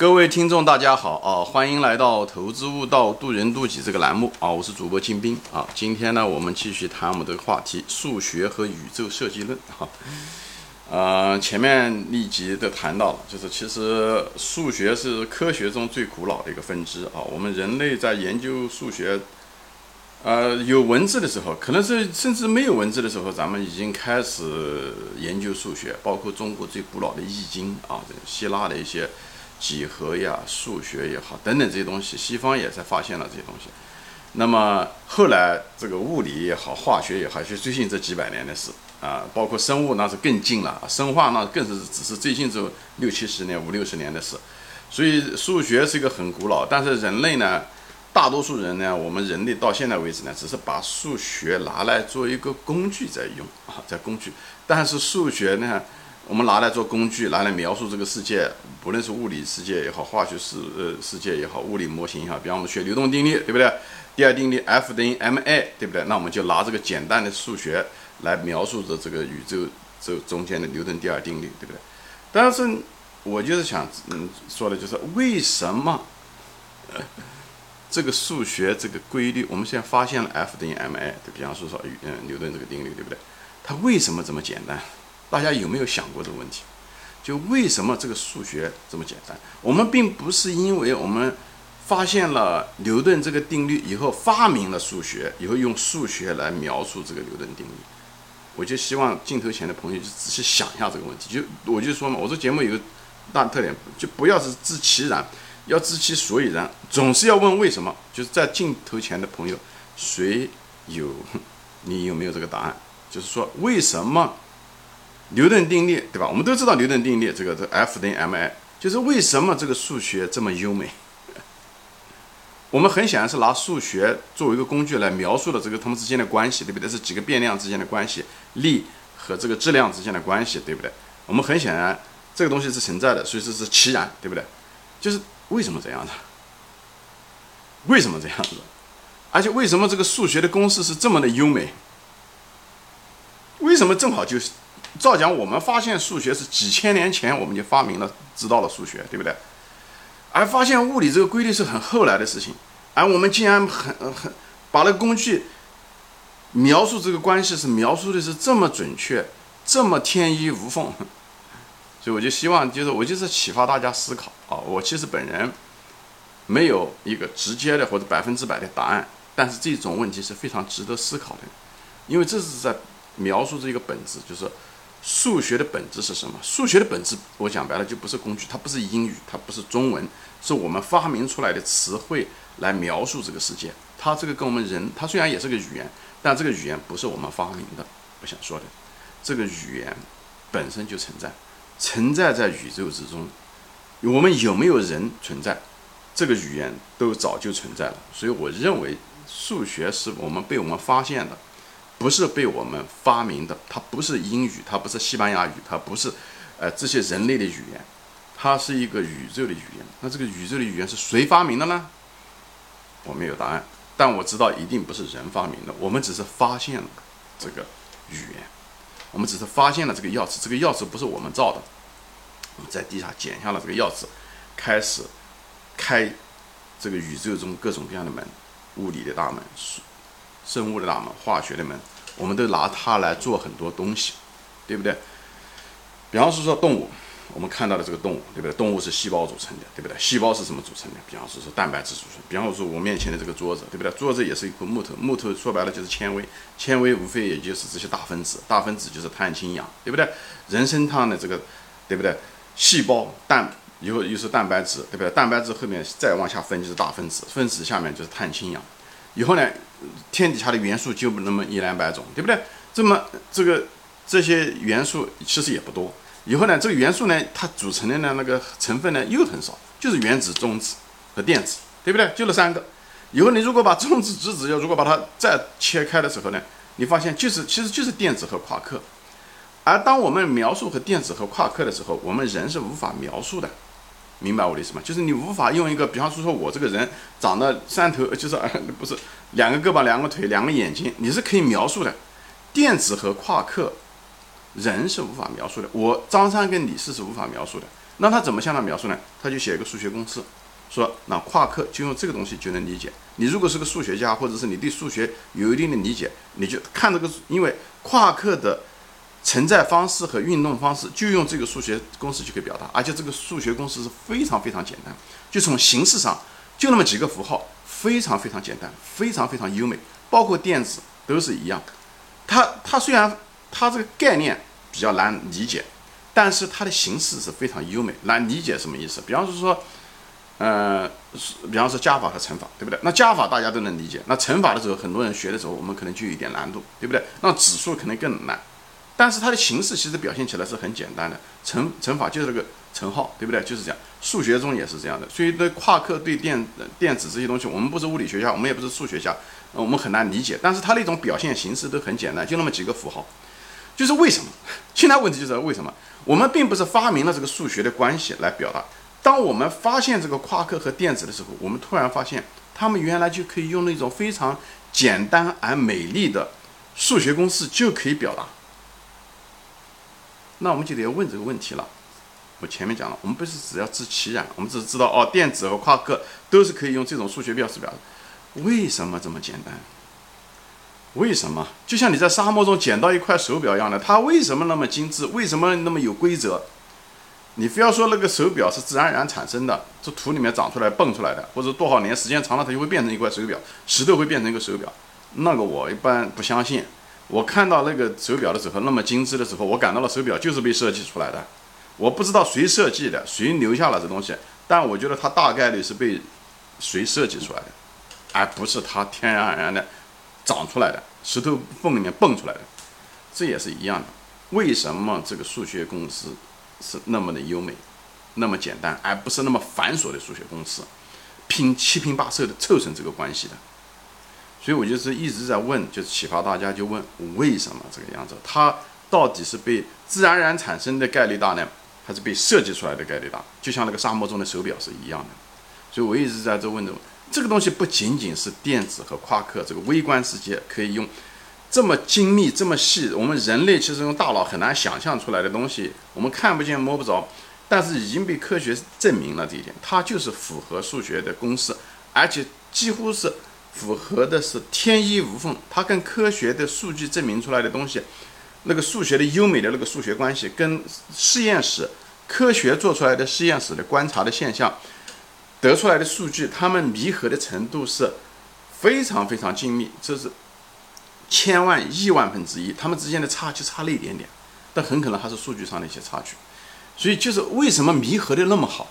各位听众，大家好啊！欢迎来到《投资悟道，渡人渡己》这个栏目啊！我是主播金兵啊！今天呢，我们继续谈我们的话题——数学和宇宙设计论哈。呃，前面立即都谈到了，就是其实数学是科学中最古老的一个分支啊。我们人类在研究数学，呃，有文字的时候，可能是甚至没有文字的时候，咱们已经开始研究数学，包括中国最古老的《易经》啊，希腊的一些。几何呀，数学也好，等等这些东西，西方也在发现了这些东西。那么后来这个物理也好，化学也好，就最近这几百年的事啊，包括生物那是更近了，生化那更是只是最近这六七十年、五六十年的事。所以数学是一个很古老，但是人类呢，大多数人呢，我们人类到现在为止呢，只是把数学拿来做一个工具在用啊，在工具。但是数学呢？我们拿来做工具，拿来描述这个世界，不论是物理世界也好，化学世呃世界也好，物理模型也好，比方我们学流动定律，对不对？第二定律 F 等于 ma，对不对？那我们就拿这个简单的数学来描述着这个宇宙这中间的牛顿第二定律，对不对？但是我就是想嗯说的就是为什么这个数学这个规律，我们现在发现了 F 等于 ma，就比方说说嗯牛顿这个定律，对不对？它为什么这么简单？大家有没有想过这个问题？就为什么这个数学这么简单？我们并不是因为我们发现了牛顿这个定律以后发明了数学，以后用数学来描述这个牛顿定律。我就希望镜头前的朋友就仔细想一下这个问题。就我就说嘛，我这节目有个大特点，就不要是知其然，要知其所以然，总是要问为什么。就是在镜头前的朋友，谁有？你有没有这个答案？就是说为什么？牛顿定律，对吧？我们都知道牛顿定律，这个这 F 等于 ma，就是为什么这个数学这么优美？我们很显然是拿数学作为一个工具来描述了这个它们之间的关系，对不对？是几个变量之间的关系，力和这个质量之间的关系，对不对？我们很显然这个东西是存在的，所以说是其然，对不对？就是为什么这样的？为什么这样子？而且为什么这个数学的公式是这么的优美？为什么正好就是？照讲，我们发现数学是几千年前我们就发明了，知道了数学，对不对？而发现物理这个规律是很后来的事情，而我们竟然很很把那个工具描述这个关系是描述的是这么准确，这么天衣无缝，所以我就希望就是我就是启发大家思考啊！我其实本人没有一个直接的或者百分之百的答案，但是这种问题是非常值得思考的，因为这是在描述这个本质，就是。数学的本质是什么？数学的本质，我讲白了就不是工具，它不是英语，它不是中文，是我们发明出来的词汇来描述这个世界。它这个跟我们人，它虽然也是个语言，但这个语言不是我们发明的。我想说的，这个语言本身就存在，存在在宇宙之中。我们有没有人存在，这个语言都早就存在了。所以我认为，数学是我们被我们发现的。不是被我们发明的，它不是英语，它不是西班牙语，它不是，呃，这些人类的语言，它是一个宇宙的语言。那这个宇宙的语言是谁发明的呢？我没有答案，但我知道一定不是人发明的。我们只是发现了这个语言，我们只是发现了这个钥匙，这个钥匙不是我们造的。我们在地下捡下了这个钥匙，开始开这个宇宙中各种各样的门，物理的大门。生物的大门，化学的门，我们都拿它来做很多东西，对不对？比方说说动物，我们看到的这个动物，对不对？动物是细胞组成的，对不对？细胞是什么组成的？比方说是蛋白质组成。比方说我面前的这个桌子，对不对？桌子也是一块木头，木头说白了就是纤维，纤维无非也就是这些大分子，大分子就是碳、氢、氧，对不对？人参汤的这个，对不对？细胞蛋以后又是蛋白质，对不对？蛋白质后面再往下分就是大分子，分子下面就是碳、氢、氧。以后呢，天底下的元素就那么一两百种，对不对？这么这个这些元素其实也不多。以后呢，这个元素呢，它组成的呢那个成分呢又很少，就是原子、中子和电子，对不对？就那三个。以后你如果把中子、质子要如果把它再切开的时候呢，你发现就是其实就是电子和夸克。而当我们描述和电子和夸克的时候，我们人是无法描述的。明白我的意思吗？就是你无法用一个，比方说说我这个人长得三头，就是 不是两个胳膊、两个腿、两个眼睛，你是可以描述的。电子和夸克，人是无法描述的。我张三跟李四是无法描述的。那他怎么向他描述呢？他就写一个数学公式，说那夸克就用这个东西就能理解。你如果是个数学家，或者是你对数学有一定的理解，你就看这个，因为夸克的存在方式和运动方式就用这个数学公式就可以表达，而且这个数学公式是非常非常简单，就从形式上就那么几个符号，非常非常简单，非常非常优美，包括电子都是一样。它它虽然它这个概念比较难理解。但是它的形式是非常优美，难理解什么意思？比方说，呃，比方说加法和乘法，对不对？那加法大家都能理解，那乘法的时候，很多人学的时候，我们可能就有一点难度，对不对？那指数可能更难，但是它的形式其实表现起来是很简单的，乘乘法就是这个乘号，对不对？就是这样，数学中也是这样的。所以，对夸克对电电子这些东西，我们不是物理学家，我们也不是数学家，我们很难理解。但是它那种表现形式都很简单，就那么几个符号，就是为什么？现在问题就是为什么？我们并不是发明了这个数学的关系来表达。当我们发现这个夸克和电子的时候，我们突然发现，他们原来就可以用那种非常简单而美丽的数学公式就可以表达。那我们就得要问这个问题了。我前面讲了，我们不是只要知其然，我们只是知道哦，电子和夸克都是可以用这种数学表示表示。为什么这么简单？为什么？就像你在沙漠中捡到一块手表一样的，它为什么那么精致？为什么那么有规则？你非要说那个手表是自然而然产生的，这土里面长出来蹦出来的，或者多少年时间长了它就会变成一块手表，石头会变成一个手表，那个我一般不相信。我看到那个手表的时候，那么精致的时候，我感到了手表就是被设计出来的。我不知道谁设计的，谁留下了这东西，但我觉得它大概率是被谁设计出来的，而不是它天然而然的。长出来的石头缝里面蹦出来的，这也是一样的。为什么这个数学公式是那么的优美，那么简单，而不是那么繁琐的数学公式，拼七拼八凑的凑成这个关系的？所以我就是一直在问，就是启发大家，就问为什么这个样子？它到底是被自然而然产生的概率大呢，还是被设计出来的概率大？就像那个沙漠中的手表是一样的。所以我一直在这问着。这个东西不仅仅是电子和夸克这个微观世界可以用这么精密、这么细，我们人类其实用大脑很难想象出来的东西，我们看不见摸不着，但是已经被科学证明了这一点，它就是符合数学的公式，而且几乎是符合的是天衣无缝。它跟科学的数据证明出来的东西，那个数学的优美的那个数学关系，跟实验室科学做出来的实验室的观察的现象。得出来的数据，它们弥合的程度是非常非常精密，这是千万亿万分之一，它们之间的差距差了一点点，但很可能还是数据上的一些差距。所以就是为什么弥合的那么好？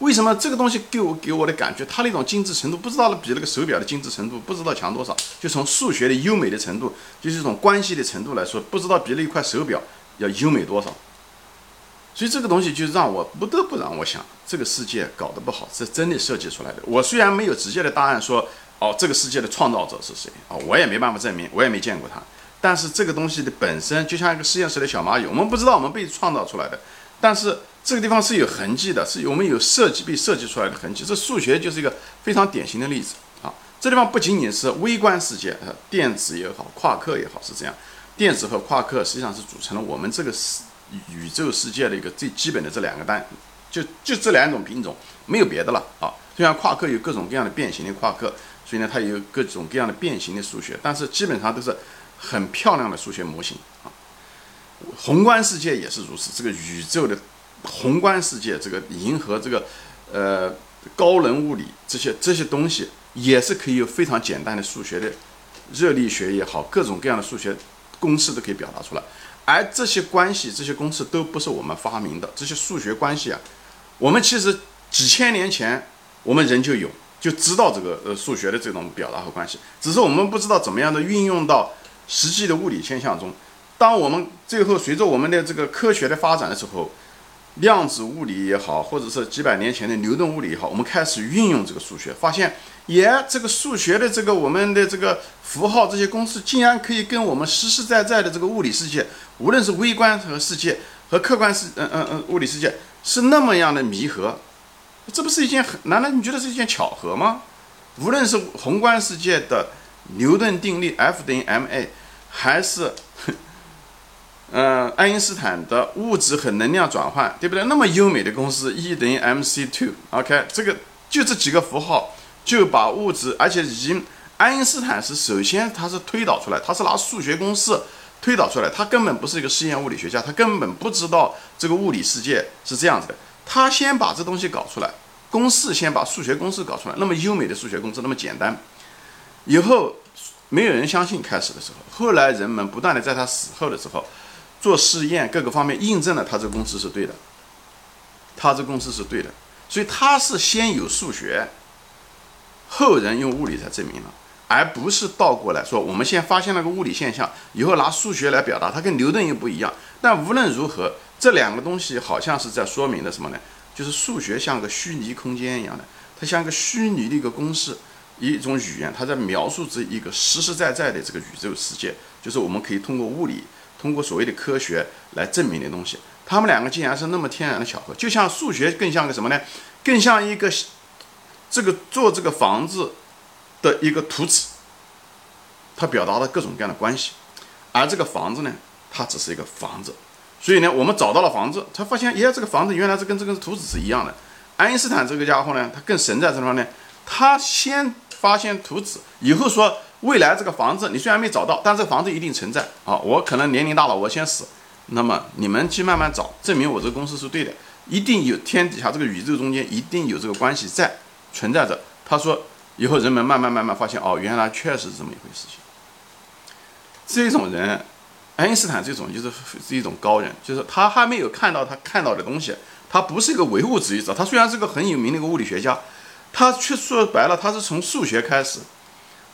为什么这个东西给我给我的感觉，它那种精致程度，不知道比那个手表的精致程度不知道强多少？就从数学的优美的程度，就是这种关系的程度来说，不知道比那一块手表要优美多少。所以这个东西就让我不得不让我想，这个世界搞得不好，是真的设计出来的。我虽然没有直接的答案说，哦，这个世界的创造者是谁啊？我也没办法证明，我也没见过他。但是这个东西的本身就像一个实验室的小蚂蚁，我们不知道我们被创造出来的，但是这个地方是有痕迹的，是我们有设计被设计出来的痕迹。这数学就是一个非常典型的例子啊。这地方不仅仅是微观世界，呃，电子也好，夸克也好是这样。电子和夸克实际上是组成了我们这个世。宇宙世界的一个最基本的这两个单，就就这两种品种，没有别的了啊。虽然夸克有各种各样的变形的夸克，所以呢，它有各种各样的变形的数学，但是基本上都是很漂亮的数学模型啊。宏观世界也是如此，这个宇宙的宏观世界，这个银河，这个呃高能物理这些这些东西，也是可以有非常简单的数学的热力学也好，各种各样的数学公式都可以表达出来。而这些关系、这些公式都不是我们发明的，这些数学关系啊，我们其实几千年前我们人就有，就知道这个呃数学的这种表达和关系，只是我们不知道怎么样的运用到实际的物理现象中。当我们最后随着我们的这个科学的发展的时候，量子物理也好，或者是几百年前的牛顿物理也好，我们开始运用这个数学，发现。耶，这个数学的这个我们的这个符号这些公式，竟然可以跟我们实实在在的这个物理世界，无论是微观和世界和客观世，嗯嗯嗯，物理世界是那么样的弥合，这不是一件很？难道你觉得是一件巧合吗？无论是宏观世界的牛顿定律 F 等于 ma，还是呃，爱因斯坦的物质和能量转换，对不对？那么优美的公式，E 等于 mc two，OK，这个就这几个符号就把物质，而且已经爱因斯坦是首先他是推导出来，他是拿数学公式推导出来，他根本不是一个实验物理学家，他根本不知道这个物理世界是这样子的，他先把这东西搞出来，公式先把数学公式搞出来，那么优美的数学公式那么简单，以后没有人相信开始的时候，后来人们不断的在他死后的时候。做试验，各个方面印证了他这个公式是对的，他这公式是对的，所以他是先有数学，后人用物理才证明了，而不是倒过来说，我们先发现了个物理现象，以后拿数学来表达，它跟牛顿又不一样。但无论如何，这两个东西好像是在说明的什么呢？就是数学像个虚拟空间一样的，它像个虚拟的一个公式，一种语言，它在描述这一个实实在在的这个宇宙世界，就是我们可以通过物理。通过所谓的科学来证明的东西，他们两个竟然是那么天然的巧合，就像数学更像个什么呢？更像一个这个做这个房子的一个图纸，它表达了各种各样的关系，而这个房子呢，它只是一个房子。所以呢，我们找到了房子，才发现，耶，这个房子原来是跟这个图纸是一样的。爱因斯坦这个家伙呢，他更神在这方面，他先发现图纸，以后说。未来这个房子你虽然没找到，但这个房子一定存在啊！我可能年龄大了，我先死，那么你们去慢慢找，证明我这个公司是对的，一定有天底下这个宇宙中间一定有这个关系在存在着。他说以后人们慢慢慢慢发现，哦，原来确实是这么一回事情。这种人，爱因斯坦这种就是是一种高人，就是他还没有看到他看到的东西，他不是一个唯物主义者，他虽然是个很有名的一个物理学家，他却说白了，他是从数学开始。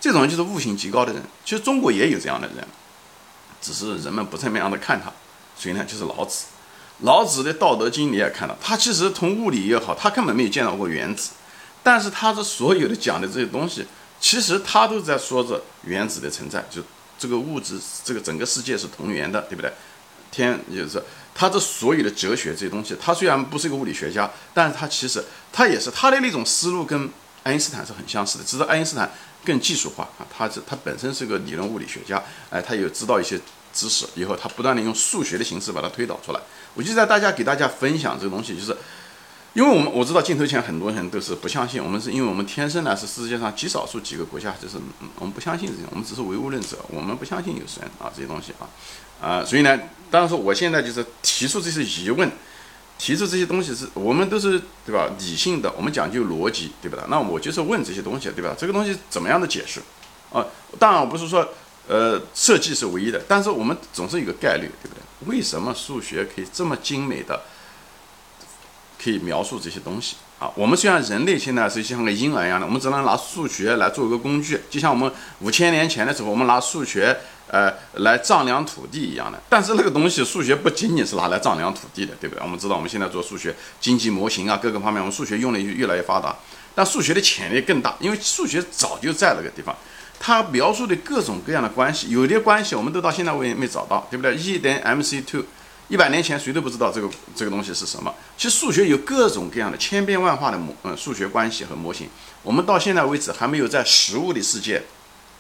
这种人就是悟性极高的人，其实中国也有这样的人，只是人们不这么样的看他。所以呢，就是老子，老子的《道德经》你也看到，他其实从物理也好，他根本没有见到过原子，但是他的所有的讲的这些东西，其实他都在说着原子的存在，就这个物质，这个整个世界是同源的，对不对？天就是他这所有的哲学这些东西，他虽然不是一个物理学家，但是他其实他也是他的那种思路跟爱因斯坦是很相似的，只是爱因斯坦。更技术化啊，他是他本身是个理论物理学家，哎，他有知道一些知识，以后他不断的用数学的形式把它推导出来。我就在大家给大家分享这个东西，就是因为我们我知道镜头前很多人都是不相信，我们是因为我们天生呢是世界上极少数几个国家，就是我们不相信这种，我们只是唯物论者，我们不相信有神啊这些东西啊啊，所以呢，当然说我现在就是提出这些疑问。提出这些东西是我们都是对吧？理性的，我们讲究逻辑，对不对？那我就是问这些东西，对吧？这个东西怎么样的解释？啊，当然我不是说，呃，设计是唯一的，但是我们总是有个概率，对不对？为什么数学可以这么精美的，可以描述这些东西？啊，我们虽然人类现在是像个婴儿一样的，我们只能拿数学来做一个工具，就像我们五千年前的时候，我们拿数学。呃，来丈量土地一样的，但是那个东西，数学不仅仅是拿来丈量土地的，对不对？我们知道，我们现在做数学经济模型啊，各个方面，我们数学用的越来越发达。但数学的潜力更大，因为数学早就在那个地方，它描述的各种各样的关系，有的关系我们都到现在为止没找到，对不对？E 等于 mc two，一百年前谁都不知道这个这个东西是什么。其实数学有各种各样的千变万化的模，嗯，数学关系和模型，我们到现在为止还没有在实物的世界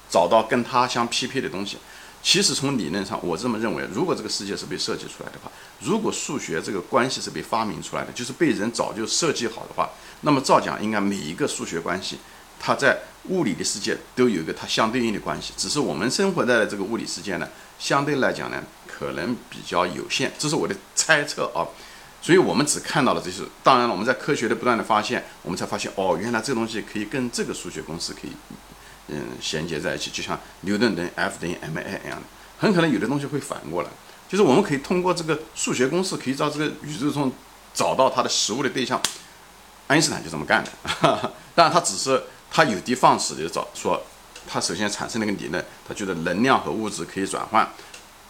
找到跟它相匹配的东西。其实从理论上，我这么认为，如果这个世界是被设计出来的话，如果数学这个关系是被发明出来的，就是被人早就设计好的话，那么照讲应该每一个数学关系，它在物理的世界都有一个它相对应的关系。只是我们生活在的这个物理世界呢，相对来讲呢，可能比较有限，这是我的猜测啊。所以我们只看到了这些。当然了，我们在科学的不断的发现，我们才发现哦，原来这个东西可以跟这个数学公式可以。嗯，衔接在一起，就像牛顿等于 F 等于 ma 一样的，很可能有的东西会反过来，就是我们可以通过这个数学公式，可以在这个宇宙中找到它的实物的对象。爱因斯坦就这么干的，当然他只是他有的放矢的找说，他首先产生了一个理论，他觉得能量和物质可以转换，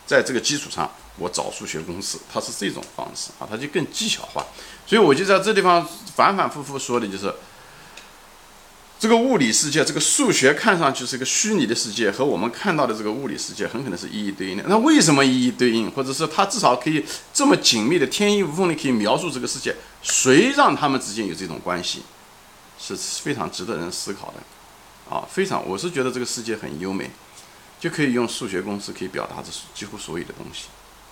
在这个基础上我找数学公式，他是这种方式啊，他就更技巧化。所以我就在这地方反反复复说的就是。这个物理世界，这个数学看上去是个虚拟的世界，和我们看到的这个物理世界很可能是一一对应的。那为什么一一对应，或者是它至少可以这么紧密的、天衣无缝的可以描述这个世界？谁让他们之间有这种关系，是非常值得人思考的。啊，非常，我是觉得这个世界很优美，就可以用数学公式可以表达这几乎所有的东西。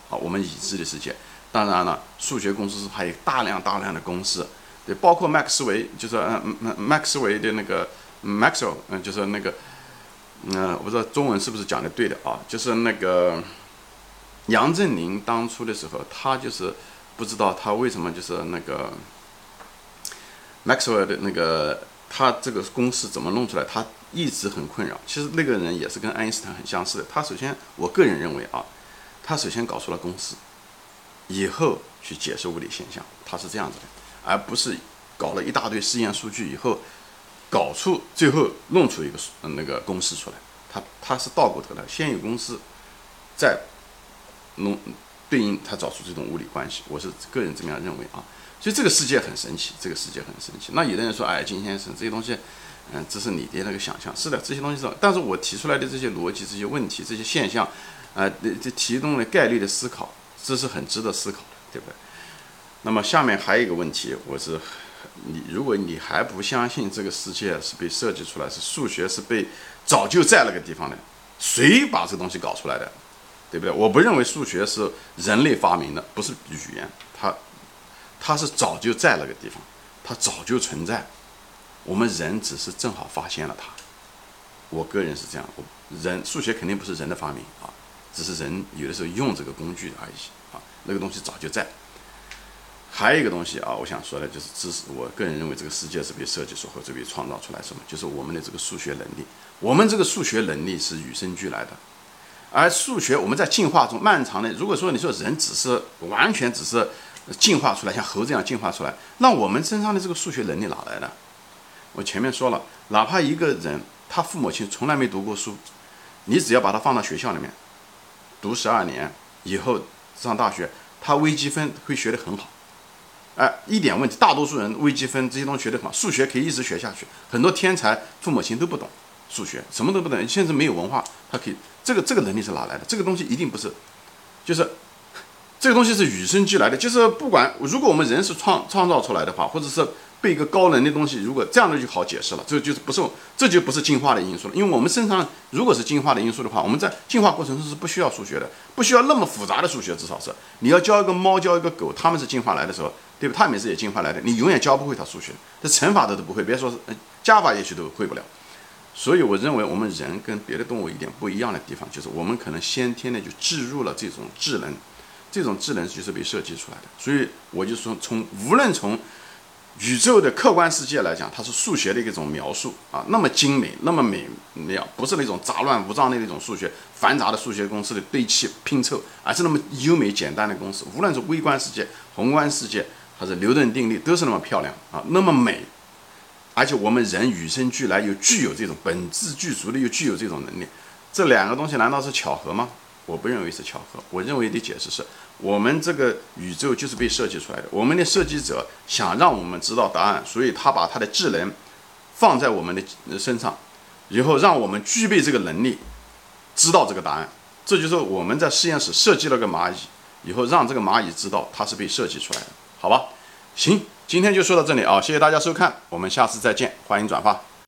啊，我们已知的世界。当然了，数学公式还有大量大量的公式，对，包括麦克斯韦，就是嗯嗯麦克斯韦的那个 Maxwell，嗯，就是那个，嗯，我不知道中文是不是讲的对的啊，就是那个杨振宁当初的时候，他就是不知道他为什么就是那个 Maxwell 的那个。他这个公式怎么弄出来？他一直很困扰。其实那个人也是跟爱因斯坦很相似的。他首先，我个人认为啊，他首先搞出了公式，以后去解释物理现象，他是这样子的，而不是搞了一大堆实验数据以后，搞出最后弄出一个那个公式出来。他他是倒过头来，先有公式，再弄对应他找出这种物理关系。我是个人这么样认为啊。所以这个世界很神奇，这个世界很神奇。那有的人说，哎，金先生这些东西，嗯，这是你的那个想象。是的，这些东西是，但是我提出来的这些逻辑、这些问题、这些现象，啊，这提供了概率的思考，这是很值得思考的，对不对？那么下面还有一个问题，我是，你如果你还不相信这个世界是被设计出来，是数学是被早就在那个地方的，谁把这东西搞出来的，对不对？我不认为数学是人类发明的，不是语言，它。它是早就在那个地方，它早就存在，我们人只是正好发现了它。我个人是这样，我人数学肯定不是人的发明啊，只是人有的时候用这个工具而已啊。那个东西早就在。还有一个东西啊，我想说的就是知识。我个人认为这个世界是被设计出或者被创造出来什么，就是我们的这个数学能力。我们这个数学能力是与生俱来的，而数学我们在进化中漫长的，如果说你说人只是完全只是。进化出来，像猴这样进化出来，那我们身上的这个数学能力哪来的？我前面说了，哪怕一个人他父母亲从来没读过书，你只要把他放到学校里面读十二年以后上大学，他微积分会学得很好，哎，一点问题。大多数人微积分这些东西学得很好，数学可以一直学下去。很多天才父母亲都不懂数学，什么都不懂，甚至没有文化，他可以这个这个能力是哪来的？这个东西一定不是，就是。这个东西是与生俱来的，就是不管如果我们人是创创造出来的话，或者是被一个高能的东西，如果这样的就好解释了，这就是不是这就不是进化的因素了。因为我们身上如果是进化的因素的话，我们在进化过程中是不需要数学的，不需要那么复杂的数学，至少是你要教一个猫教一个狗，他们是进化来的时候，对吧？他们是也进化来的，你永远教不会他数学，这乘法的都不会，别说是加法也许都会不了。所以我认为我们人跟别的动物一点不一样的地方，就是我们可能先天的就置入了这种智能。这种智能就是被设计出来的，所以我就说，从无论从宇宙的客观世界来讲，它是数学的一种描述啊，那么精美，那么美妙，不是那种杂乱无章的那种数学，繁杂的数学公式的堆砌拼凑，而是那么优美简单的公式。无论是微观世界、宏观世界，还是牛顿定律，都是那么漂亮啊，那么美，而且我们人与生俱来又具有这种本质具足的，又具有这种能力，这两个东西难道是巧合吗？我不认为是巧合，我认为的解释是我们这个宇宙就是被设计出来的。我们的设计者想让我们知道答案，所以他把他的智能放在我们的身上，然后让我们具备这个能力，知道这个答案。这就是我们在实验室设计了个蚂蚁，以后让这个蚂蚁知道它是被设计出来的，好吧？行，今天就说到这里啊，谢谢大家收看，我们下次再见，欢迎转发。